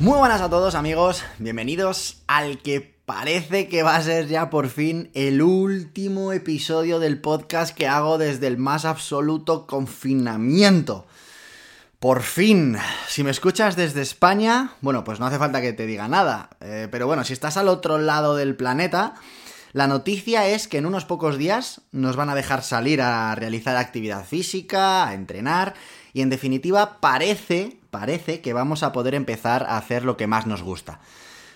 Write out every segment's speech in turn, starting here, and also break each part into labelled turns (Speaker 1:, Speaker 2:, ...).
Speaker 1: Muy buenas a todos amigos, bienvenidos al que parece que va a ser ya por fin el último episodio del podcast que hago desde el más absoluto confinamiento. Por fin, si me escuchas desde España, bueno, pues no hace falta que te diga nada, eh, pero bueno, si estás al otro lado del planeta, la noticia es que en unos pocos días nos van a dejar salir a realizar actividad física, a entrenar, y en definitiva parece, parece que vamos a poder empezar a hacer lo que más nos gusta.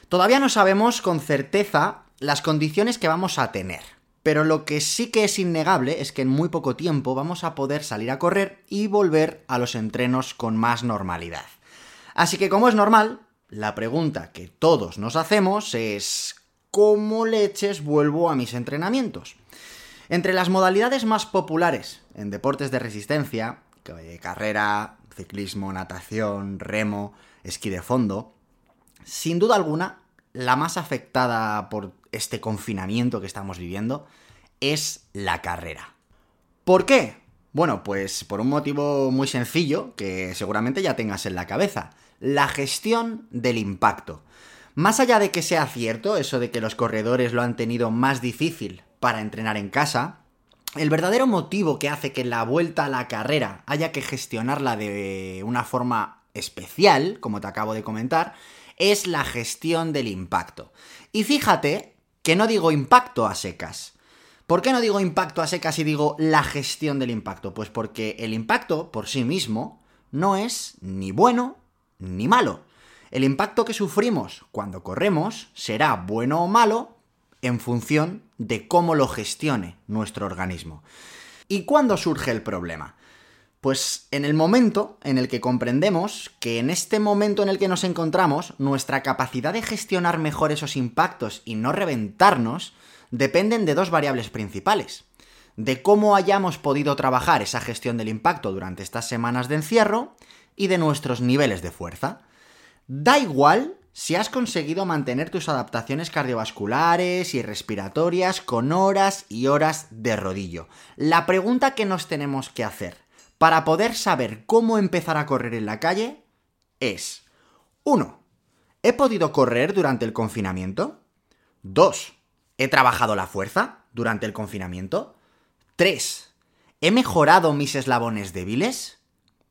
Speaker 1: Todavía no sabemos con certeza las condiciones que vamos a tener, pero lo que sí que es innegable es que en muy poco tiempo vamos a poder salir a correr y volver a los entrenos con más normalidad. Así que como es normal, la pregunta que todos nos hacemos es ¿cómo leches vuelvo a mis entrenamientos? Entre las modalidades más populares en deportes de resistencia carrera, ciclismo, natación, remo, esquí de fondo. Sin duda alguna, la más afectada por este confinamiento que estamos viviendo es la carrera. ¿Por qué? Bueno, pues por un motivo muy sencillo que seguramente ya tengas en la cabeza. La gestión del impacto. Más allá de que sea cierto eso de que los corredores lo han tenido más difícil para entrenar en casa, el verdadero motivo que hace que la vuelta a la carrera haya que gestionarla de una forma especial, como te acabo de comentar, es la gestión del impacto. Y fíjate que no digo impacto a secas. ¿Por qué no digo impacto a secas y digo la gestión del impacto? Pues porque el impacto por sí mismo no es ni bueno ni malo. El impacto que sufrimos cuando corremos será bueno o malo en función de cómo lo gestione nuestro organismo. ¿Y cuándo surge el problema? Pues en el momento en el que comprendemos que en este momento en el que nos encontramos, nuestra capacidad de gestionar mejor esos impactos y no reventarnos dependen de dos variables principales. De cómo hayamos podido trabajar esa gestión del impacto durante estas semanas de encierro y de nuestros niveles de fuerza. Da igual si has conseguido mantener tus adaptaciones cardiovasculares y respiratorias con horas y horas de rodillo. La pregunta que nos tenemos que hacer para poder saber cómo empezar a correr en la calle es 1. ¿He podido correr durante el confinamiento? 2. ¿He trabajado la fuerza durante el confinamiento? 3. ¿He mejorado mis eslabones débiles?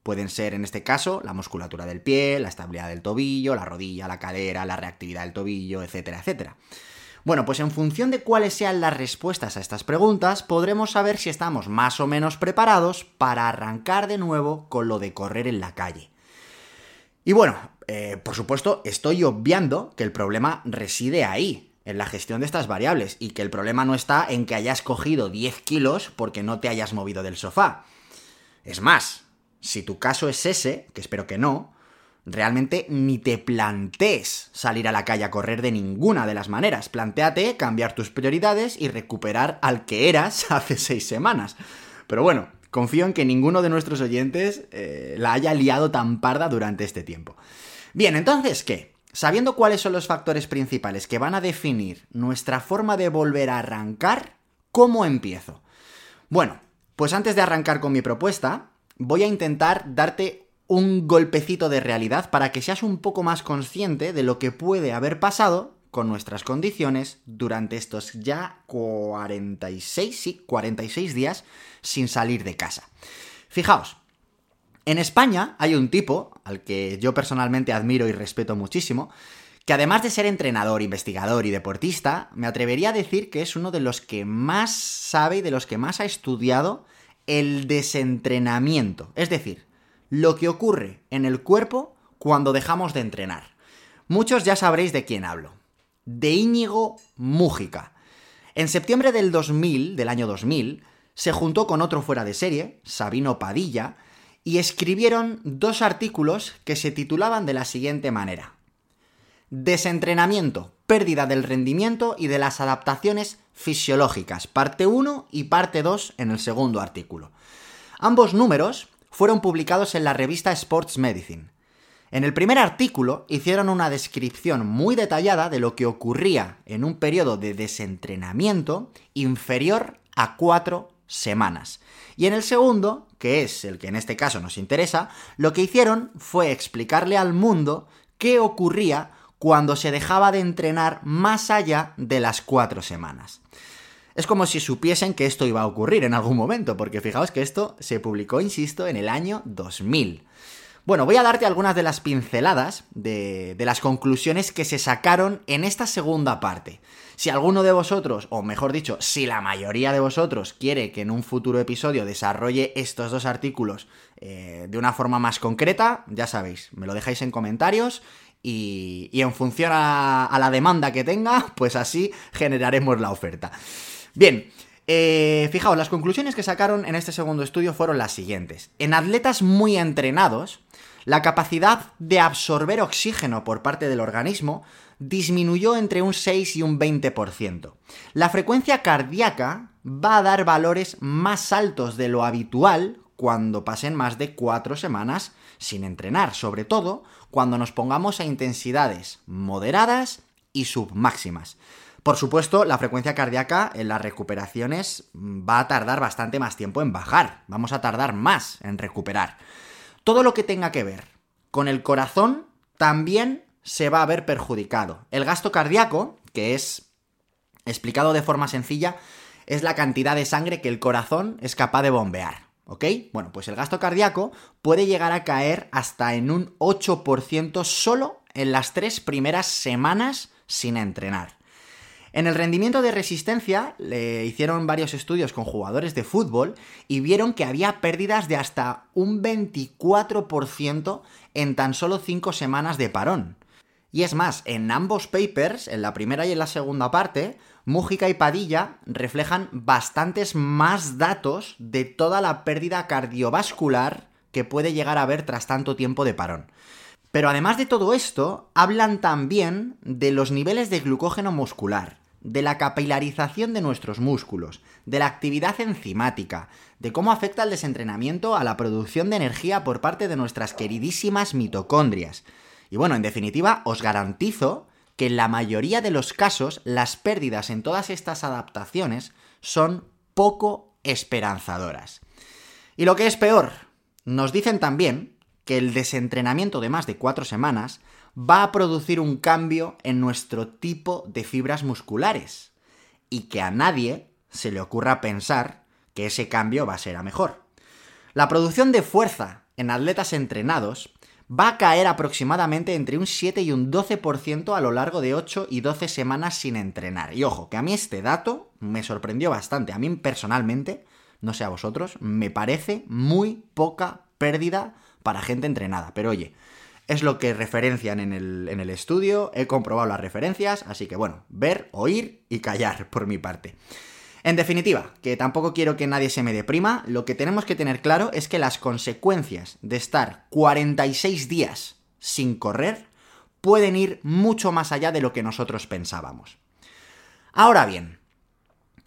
Speaker 1: Pueden ser, en este caso, la musculatura del pie, la estabilidad del tobillo, la rodilla, la cadera, la reactividad del tobillo, etcétera, etcétera. Bueno, pues en función de cuáles sean las respuestas a estas preguntas, podremos saber si estamos más o menos preparados para arrancar de nuevo con lo de correr en la calle. Y bueno, eh, por supuesto, estoy obviando que el problema reside ahí, en la gestión de estas variables, y que el problema no está en que hayas cogido 10 kilos porque no te hayas movido del sofá. Es más, si tu caso es ese, que espero que no, realmente ni te plantees salir a la calle a correr de ninguna de las maneras. Plantéate cambiar tus prioridades y recuperar al que eras hace seis semanas. Pero bueno, confío en que ninguno de nuestros oyentes eh, la haya liado tan parda durante este tiempo. Bien, entonces, ¿qué? Sabiendo cuáles son los factores principales que van a definir nuestra forma de volver a arrancar, ¿cómo empiezo? Bueno, pues antes de arrancar con mi propuesta, voy a intentar darte un golpecito de realidad para que seas un poco más consciente de lo que puede haber pasado con nuestras condiciones durante estos ya 46, sí, 46 días sin salir de casa. Fijaos, en España hay un tipo, al que yo personalmente admiro y respeto muchísimo, que además de ser entrenador, investigador y deportista, me atrevería a decir que es uno de los que más sabe y de los que más ha estudiado el desentrenamiento, es decir, lo que ocurre en el cuerpo cuando dejamos de entrenar. Muchos ya sabréis de quién hablo. De Íñigo Mújica. En septiembre del 2000, del año 2000, se juntó con otro fuera de serie, Sabino Padilla, y escribieron dos artículos que se titulaban de la siguiente manera. Desentrenamiento, pérdida del rendimiento y de las adaptaciones fisiológicas, parte 1 y parte 2 en el segundo artículo. Ambos números fueron publicados en la revista Sports Medicine. En el primer artículo hicieron una descripción muy detallada de lo que ocurría en un periodo de desentrenamiento inferior a cuatro semanas. Y en el segundo, que es el que en este caso nos interesa, lo que hicieron fue explicarle al mundo qué ocurría cuando se dejaba de entrenar más allá de las cuatro semanas. Es como si supiesen que esto iba a ocurrir en algún momento, porque fijaos que esto se publicó, insisto, en el año 2000. Bueno, voy a darte algunas de las pinceladas de, las conclusiones que se sacaron en esta segunda parte. Si alguno de vosotros, o mejor dicho, si la mayoría de vosotros quiere que en un futuro episodio desarrolle estos dos artículos eh, de una forma más concreta, ya sabéis, me lo dejáis en comentarios y, en función a, a la demanda que tenga, pues así generaremos la oferta. Bien, eh, fijaos, las conclusiones que sacaron en este segundo estudio fueron las siguientes. En atletas muy entrenados, la capacidad de absorber oxígeno por parte del organismo disminuyó entre un 6 y un 20%. La frecuencia cardíaca va a dar valores más altos de lo habitual cuando pasen más de 4 semanas sin entrenar, sobre todo cuando nos pongamos a intensidades moderadas y submáximas. Por supuesto, la frecuencia cardíaca en las recuperaciones va a tardar bastante más tiempo en bajar, vamos a tardar más en recuperar. Todo lo que tenga que ver con el corazón también se va a ver perjudicado. El gasto cardíaco, que es explicado de forma sencilla, es la cantidad de sangre que el corazón es capaz de bombear. ¿Ok? Bueno, pues el gasto cardíaco puede llegar a caer hasta en un 8% solo en las tres primeras semanas sin entrenar. En el rendimiento de resistencia le hicieron varios estudios con jugadores de fútbol y vieron que había pérdidas de hasta un 24% en tan solo 5 semanas de parón. Y es más, en ambos papers, en la primera y en la segunda parte, Mújica y Padilla reflejan bastantes más datos de toda la pérdida cardiovascular que puede llegar a haber tras tanto tiempo de parón. Pero además de todo esto, hablan también de los niveles de glucógeno muscular, de la capilarización de nuestros músculos, de la actividad enzimática, de cómo afecta el desentrenamiento a la producción de energía por parte de nuestras queridísimas mitocondrias. Y bueno, en definitiva, os garantizo que en la mayoría de los casos las pérdidas en todas estas adaptaciones son poco esperanzadoras. Y lo que es peor, nos dicen también que el desentrenamiento de más de cuatro semanas va a producir un cambio en nuestro tipo de fibras musculares y que a nadie se le ocurra pensar que ese cambio va a ser a mejor. La producción de fuerza en atletas entrenados va a caer aproximadamente entre un 7 y un 12% a lo largo de 8 y 12 semanas sin entrenar. Y ojo, que a mí este dato me sorprendió bastante. A mí personalmente, no sé a vosotros, me parece muy poca pérdida para gente entrenada. Pero oye, es lo que referencian en el, en el estudio, he comprobado las referencias, así que bueno, ver, oír y callar por mi parte. En definitiva, que tampoco quiero que nadie se me deprima, lo que tenemos que tener claro es que las consecuencias de estar 46 días sin correr pueden ir mucho más allá de lo que nosotros pensábamos. Ahora bien,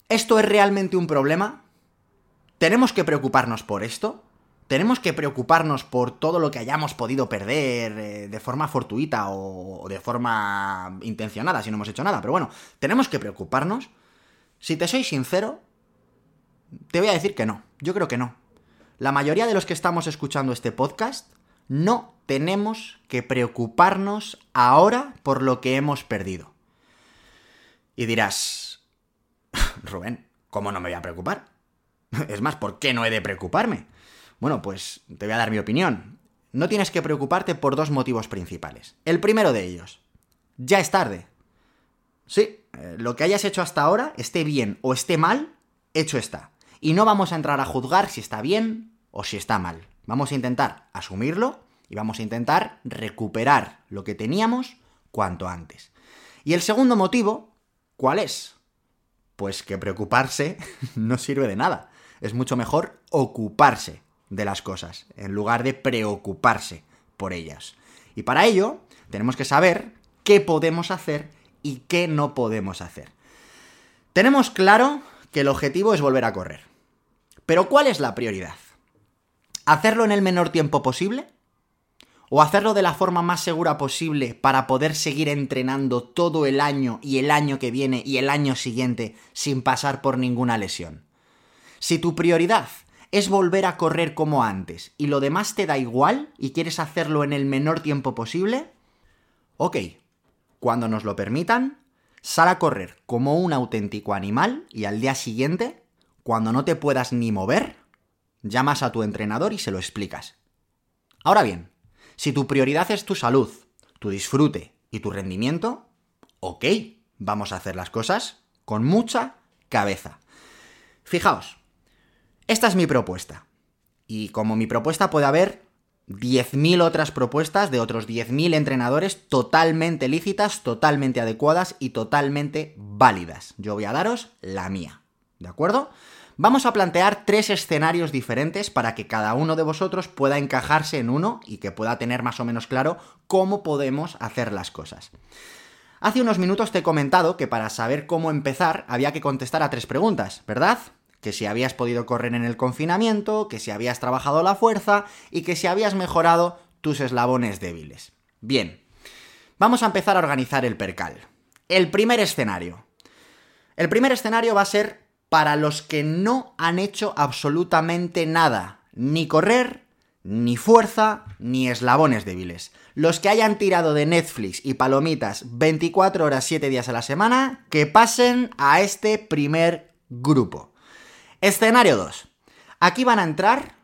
Speaker 1: ¿esto es realmente un problema? ¿Tenemos que preocuparnos por esto? tenemos que preocuparnos por todo lo que hayamos podido perder eh, de forma fortuita o, de forma intencionada si no hemos hecho nada. Pero bueno, tenemos que preocuparnos. Si te soy sincero, te voy a decir que no. Yo creo que no. La mayoría de los que estamos escuchando este podcast no tenemos que preocuparnos ahora por lo que hemos perdido. Y dirás, Rubén, ¿cómo no me voy a preocupar? Es más, ¿por qué no he de preocuparme? Bueno, pues te voy a dar mi opinión. No tienes que preocuparte por dos motivos principales. El primero de ellos, ya es tarde. Sí, eh, lo que hayas hecho hasta ahora, esté bien o esté mal, hecho está. Y no vamos a entrar a juzgar si está bien o si está mal. Vamos a intentar asumirlo y vamos a intentar recuperar lo que teníamos cuanto antes. Y el segundo motivo, ¿cuál es? Pues que preocuparse no sirve de nada. Es mucho mejor ocuparse de las cosas, en lugar de preocuparse por ellas. Y para ello, tenemos que saber qué podemos hacer y qué no podemos hacer. Tenemos claro que el objetivo es volver a correr. Pero ¿cuál es la prioridad? ¿Hacerlo en el menor tiempo posible? ¿O hacerlo de la forma más segura posible para poder seguir entrenando todo el año y el año que viene y el año siguiente sin pasar por ninguna lesión? Si tu prioridad es volver a correr como antes y lo demás te da igual y quieres hacerlo en el menor tiempo posible, ok, cuando nos lo permitan, sal a correr como un auténtico animal y al día siguiente, cuando no te puedas ni mover, llamas a tu entrenador y se lo explicas. Ahora bien, si tu prioridad es tu salud, tu disfrute y tu rendimiento, ok, vamos a hacer las cosas con mucha cabeza. Fijaos, esta es mi propuesta. Y como mi propuesta puede haber 10.000 otras propuestas de otros 10.000 entrenadores totalmente lícitas, totalmente adecuadas y totalmente válidas. Yo voy a daros la mía. ¿De acuerdo? Vamos a plantear tres escenarios diferentes para que cada uno de vosotros pueda encajarse en uno y que pueda tener más o menos claro cómo podemos hacer las cosas. Hace unos minutos te he comentado que para saber cómo empezar había que contestar a tres preguntas, ¿verdad? Que si habías podido correr en el confinamiento, que si habías trabajado la fuerza y que si habías mejorado tus eslabones débiles. Bien, vamos a empezar a organizar el percal. El primer escenario. El primer escenario va a ser para los que no han hecho absolutamente nada, ni correr, ni fuerza, ni eslabones débiles. Los que hayan tirado de Netflix y palomitas 24 horas 7 días a la semana, que pasen a este primer grupo. Escenario 2. Aquí van a entrar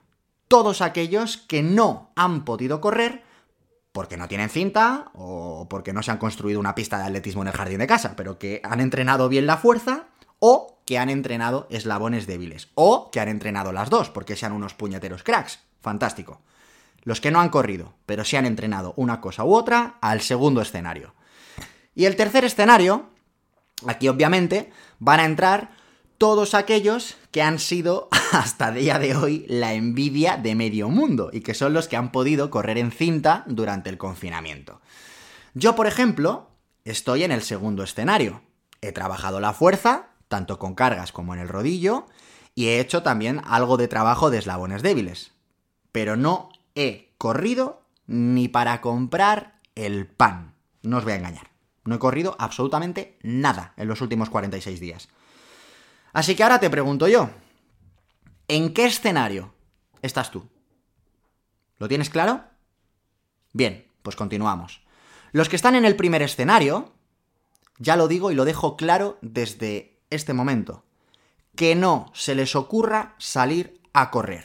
Speaker 1: todos aquellos que no han podido correr porque no tienen cinta o porque no se han construido una pista de atletismo en el jardín de casa, pero que han entrenado bien la fuerza o que han entrenado eslabones débiles o que han entrenado las dos porque sean unos puñeteros cracks. Fantástico. Los que no han corrido, pero sí han entrenado una cosa u otra, al segundo escenario. Y el tercer escenario, aquí obviamente, van a entrar todos aquellos que han sido hasta día de hoy la envidia de medio mundo y que son los que han podido correr en cinta durante el confinamiento. Yo, por ejemplo, estoy en el segundo escenario. He trabajado la fuerza, tanto con cargas como en el rodillo, y he hecho también algo de trabajo de eslabones débiles. Pero no he corrido ni para comprar el pan. No os voy a engañar. No he corrido absolutamente nada en los últimos 46 días. Así que ahora te pregunto yo, ¿en qué escenario estás tú? ¿Lo tienes claro? Bien, pues continuamos. Los que están en el primer escenario, ya lo digo y lo dejo claro desde este momento, que no se les ocurra salir a correr.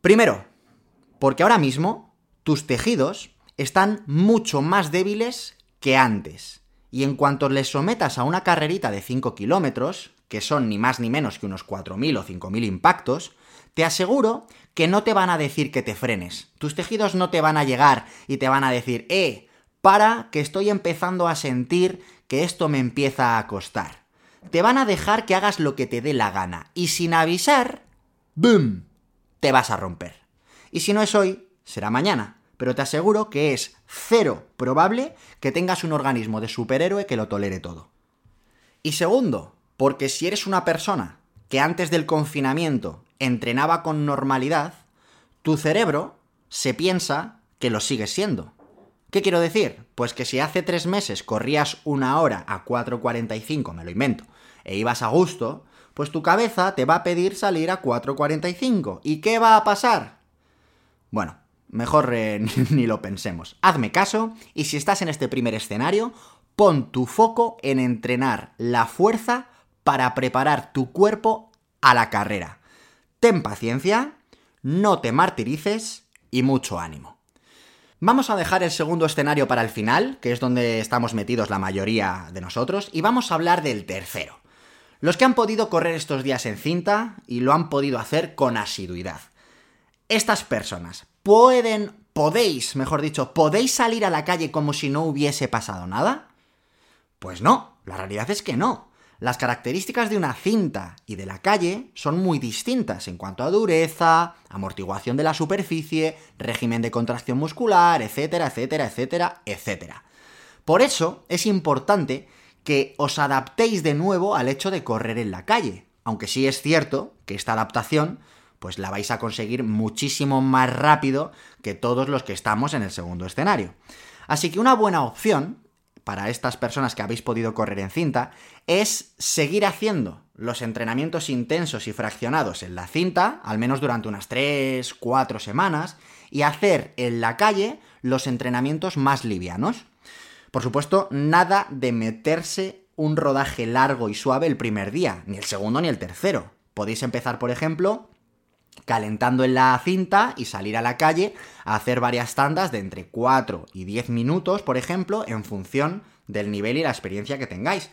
Speaker 1: Primero, porque ahora mismo tus tejidos están mucho más débiles que antes. Y en cuanto les sometas a una carrerita de 5 kilómetros, que son ni más ni menos que unos 4.000 o 5.000 impactos, te aseguro que no te van a decir que te frenes. Tus tejidos no te van a llegar y te van a decir, eh, para, que estoy empezando a sentir que esto me empieza a costar. Te van a dejar que hagas lo que te dé la gana. Y sin avisar, ¡boom! Te vas a romper. Y si no es hoy, será mañana. Pero te aseguro que es cero probable que tengas un organismo de superhéroe que lo tolere todo. Y segundo, porque si eres una persona que antes del confinamiento entrenaba con normalidad, tu cerebro se piensa que lo sigues siendo. ¿Qué quiero decir? Pues que si hace tres meses corrías una hora a 4.45, me lo invento, e ibas a gusto, pues tu cabeza te va a pedir salir a 4.45. ¿Y qué va a pasar? Bueno, mejor eh, ni lo pensemos. Hazme caso y si estás en este primer escenario, pon tu foco en entrenar la fuerza para preparar tu cuerpo a la carrera. Ten paciencia, no te martirices y mucho ánimo. Vamos a dejar el segundo escenario para el final, que es donde estamos metidos la mayoría de nosotros, y vamos a hablar del tercero. Los que han podido correr estos días en cinta y lo han podido hacer con asiduidad. Estas personas pueden, podéis, mejor dicho, podéis salir a la calle como si no hubiese pasado nada? Pues no, la realidad es que no. Las características de una cinta y de la calle son muy distintas en cuanto a dureza, amortiguación de la superficie, régimen de contracción muscular, etcétera, etcétera, etcétera, etcétera. Por eso es importante que os adaptéis de nuevo al hecho de correr en la calle. Aunque sí es cierto que esta adaptación pues la vais a conseguir muchísimo más rápido que todos los que estamos en el segundo escenario. Así que una buena opción para estas personas que habéis podido correr en cinta es seguir haciendo los entrenamientos intensos y fraccionados en la cinta, al menos durante unas 3, 4 semanas, y hacer en la calle los entrenamientos más livianos. Por supuesto, nada de meterse un rodaje largo y suave el primer día, ni el segundo ni el tercero. Podéis empezar, por ejemplo, calentando en la cinta y salir a la calle a hacer varias tandas de entre 4 y 10 minutos, por ejemplo, en función del nivel y la experiencia que tengáis.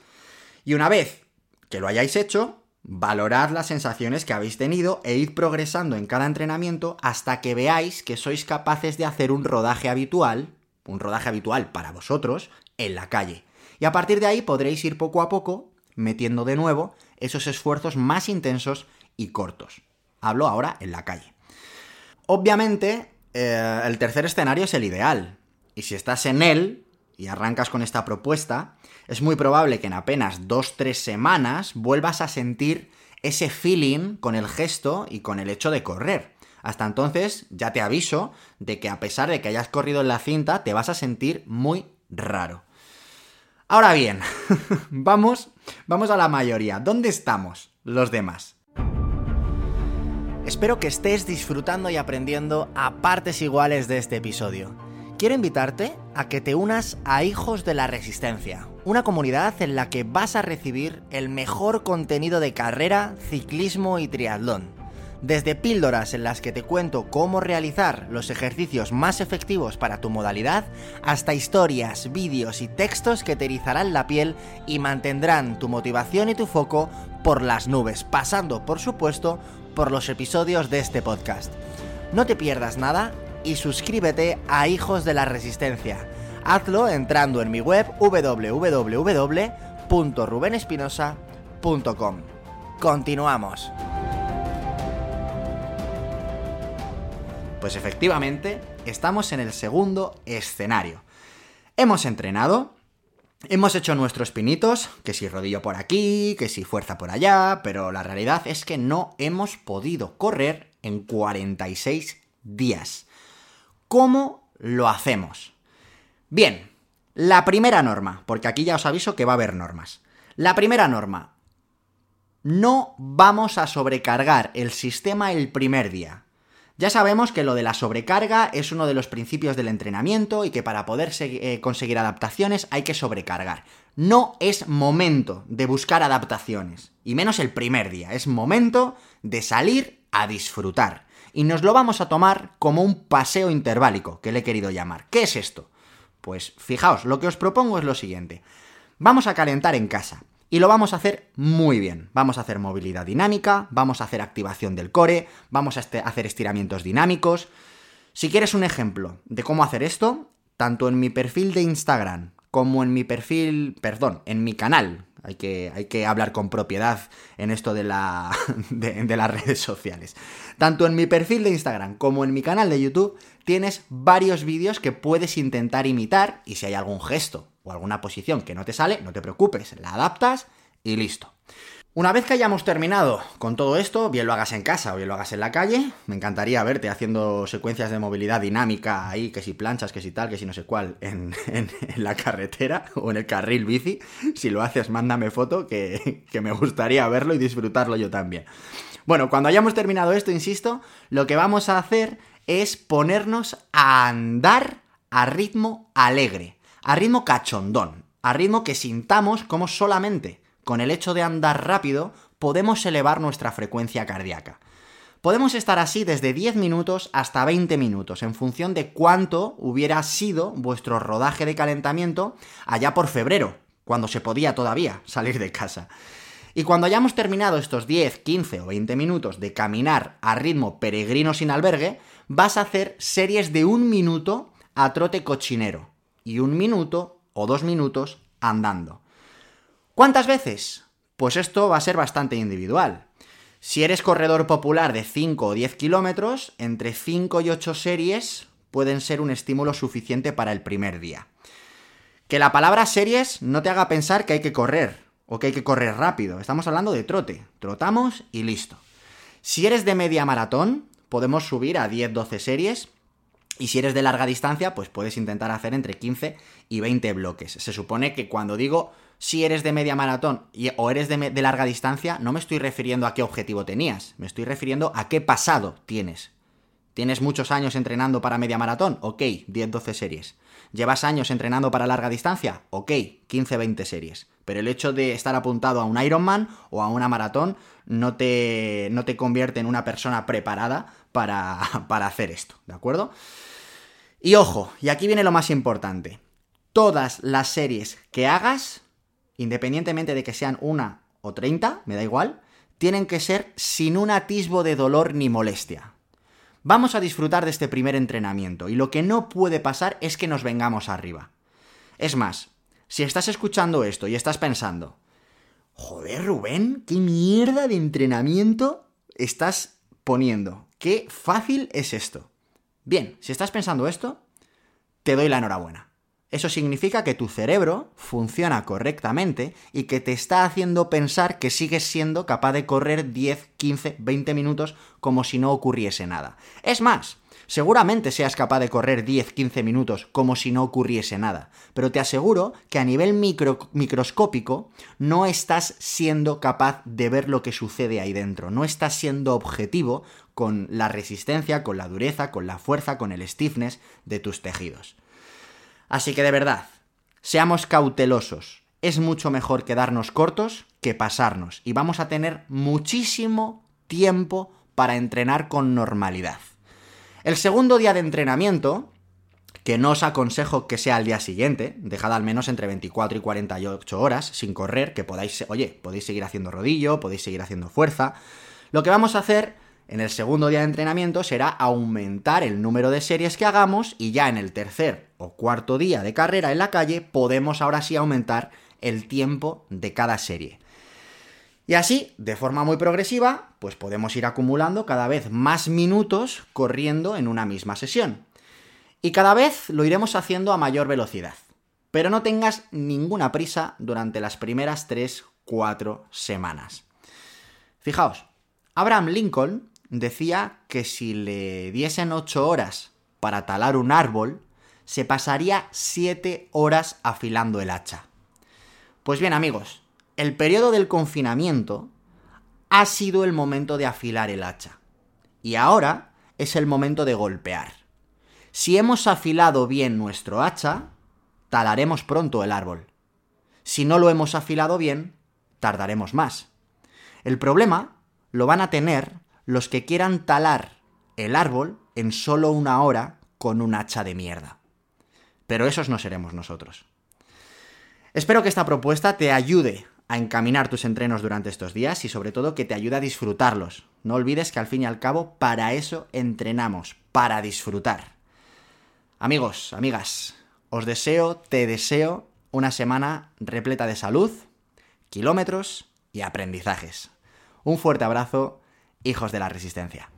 Speaker 1: Y una vez que lo hayáis hecho, valorad las sensaciones que habéis tenido e id progresando en cada entrenamiento hasta que veáis que sois capaces de hacer un rodaje habitual, un rodaje habitual para vosotros, en la calle. Y a partir de ahí podréis ir poco a poco metiendo de nuevo esos esfuerzos más intensos y cortos. Hablo ahora en la calle. Obviamente, eh, el tercer escenario es el ideal. Y si estás en él y arrancas con esta propuesta, es muy probable que en apenas 2-3 semanas vuelvas a sentir ese feeling con el gesto y con el hecho de correr. Hasta entonces, ya te aviso de que a pesar de que hayas corrido en la cinta, te vas a sentir muy raro. Ahora bien, vamos, vamos a la mayoría. ¿Dónde estamos los demás? Espero que estés disfrutando y aprendiendo a partes iguales de este episodio. Quiero invitarte a que te unas a Hijos de la Resistencia, una comunidad en la que vas a recibir el mejor contenido de carrera, ciclismo y triatlón. Desde píldoras en las que te cuento cómo realizar los ejercicios más efectivos para tu modalidad, hasta historias, vídeos y textos que te erizarán la piel y mantendrán tu motivación y tu foco por las nubes, pasando, por supuesto, por los episodios de este podcast. No te pierdas nada y suscríbete a Hijos de la Resistencia. Hazlo entrando en mi web www.rubenespinosa.com. Continuamos. Pues efectivamente, estamos en el segundo escenario. Hemos entrenado, Hemos hecho nuestros pinitos, que si rodillo por aquí, que si fuerza por allá, pero la realidad es que no hemos podido correr en 46 días. ¿Cómo lo hacemos? Bien, la primera norma, porque aquí ya os aviso que va a haber normas. La primera norma, no vamos a sobrecargar el sistema el primer día. Ya sabemos que lo de la sobrecarga es uno de los principios del entrenamiento y que para poder eh, conseguir adaptaciones hay que sobrecargar. No es momento de buscar adaptaciones, y menos el primer día, es momento de salir a disfrutar. Y nos lo vamos a tomar como un paseo interválico, que le he querido llamar. ¿Qué es esto? Pues fijaos, lo que os propongo es lo siguiente. Vamos a calentar en casa. Y lo vamos a hacer muy bien. Vamos a hacer movilidad dinámica, vamos a hacer activación del core, vamos a este, hacer estiramientos dinámicos. Si quieres un ejemplo de cómo hacer esto, tanto en mi perfil de Instagram como en mi perfil, perdón, en mi canal, hay que, hay que hablar con propiedad en esto de, la, de, las redes sociales. Tanto en mi perfil de Instagram como en mi canal de YouTube tienes varios vídeos que puedes intentar imitar y si hay algún gesto o alguna posición que no te sale, no te preocupes, la adaptas y listo. Una vez que hayamos terminado con todo esto, bien lo hagas en casa o bien lo hagas en la calle, me encantaría verte haciendo secuencias de movilidad dinámica ahí, que si planchas, que si tal, que si no sé cuál, en, la carretera o en el carril bici. Si lo haces, mándame foto, que, que me gustaría verlo y disfrutarlo yo también. Bueno, cuando hayamos terminado esto, insisto, lo que vamos a hacer es ponernos a andar a ritmo alegre a ritmo cachondón, a ritmo que sintamos como solamente con el hecho de andar rápido podemos elevar nuestra frecuencia cardíaca. Podemos estar así desde 10 minutos hasta 20 minutos, en función de cuánto hubiera sido vuestro rodaje de calentamiento allá por febrero, cuando se podía todavía salir de casa. Y cuando hayamos terminado estos 10, 15 o 20 minutos de caminar a ritmo peregrino sin albergue, vas a hacer series de un minuto a trote cochinero, y un minuto o dos minutos andando. ¿Cuántas veces? Pues esto va a ser bastante individual. Si eres corredor popular de 5 o 10 kilómetros, entre 5 y 8 series pueden ser un estímulo suficiente para el primer día. Que la palabra series no te haga pensar que hay que correr o que hay que correr rápido. Estamos hablando de trote. Trotamos y listo. Si eres de media maratón, podemos subir a 10-12 series. Y si eres de larga distancia, pues puedes intentar hacer entre 15 y 20 bloques. Se supone que cuando digo si eres de media maratón o eres de, de, larga distancia, no me estoy refiriendo a qué objetivo tenías, me estoy refiriendo a qué pasado tienes. ¿Tienes muchos años entrenando para media maratón? Ok, 10-12 series. ¿Llevas años entrenando para larga distancia? Ok, 15-20 series. Pero el hecho de estar apuntado a un Ironman o a una maratón no te, no te convierte en una persona preparada para, para hacer esto, ¿de acuerdo? Y ojo, y aquí viene lo más importante. Todas las series que hagas, independientemente de que sean una o 30, me da igual, tienen que ser sin un atisbo de dolor ni molestia. Vamos a disfrutar de este primer entrenamiento y lo que no puede pasar es que nos vengamos arriba. Es más, si estás escuchando esto y estás pensando, joder Rubén, qué mierda de entrenamiento estás poniendo, qué fácil es esto. Bien, si estás pensando esto, te doy la enhorabuena. Eso significa que tu cerebro funciona correctamente y que te está haciendo pensar que sigues siendo capaz de correr 10, 15, 20 minutos como si no ocurriese nada. Es más, seguramente seas capaz de correr 10, 15 minutos como si no ocurriese nada, pero te aseguro que a nivel microscópico no estás siendo capaz de ver lo que sucede ahí dentro, no estás siendo objetivo con la resistencia, con la dureza, con la fuerza, con el stiffness de tus tejidos. Así que de verdad, seamos cautelosos. Es mucho mejor quedarnos cortos que pasarnos. Y vamos a tener muchísimo tiempo para entrenar con normalidad. El segundo día de entrenamiento, que no os aconsejo que sea al día siguiente, dejad al menos entre 24 y 48 horas sin correr, que podáis, oye, podéis seguir haciendo rodillo, podéis seguir haciendo fuerza. Lo que vamos a hacer en el segundo día de entrenamiento será aumentar el número de series que hagamos y ya en el tercer cuarto día de carrera en la calle podemos ahora sí aumentar el tiempo de cada serie. Y así, de forma muy progresiva, pues podemos ir acumulando cada vez más minutos corriendo en una misma sesión. Y cada vez lo iremos haciendo a mayor velocidad. Pero no tengas ninguna prisa durante las primeras 3-4 semanas. Fijaos, Abraham Lincoln decía que si le diesen 8 horas para talar un árbol, se pasaría 7 horas afilando el hacha. Pues bien amigos, el periodo del confinamiento ha sido el momento de afilar el hacha. Y ahora es el momento de golpear. Si hemos afilado bien nuestro hacha, talaremos pronto el árbol. Si no lo hemos afilado bien, tardaremos más. El problema lo van a tener los que quieran talar el árbol en solo una hora con un hacha de mierda. Pero esos no seremos nosotros. Espero que esta propuesta te ayude a encaminar tus entrenos durante estos días y sobre todo que te ayude a disfrutarlos. No olvides que al fin y al cabo para eso entrenamos, para disfrutar. Amigos, amigas, os deseo, te deseo una semana repleta de salud, kilómetros y aprendizajes. Un fuerte abrazo hijos de la resistencia.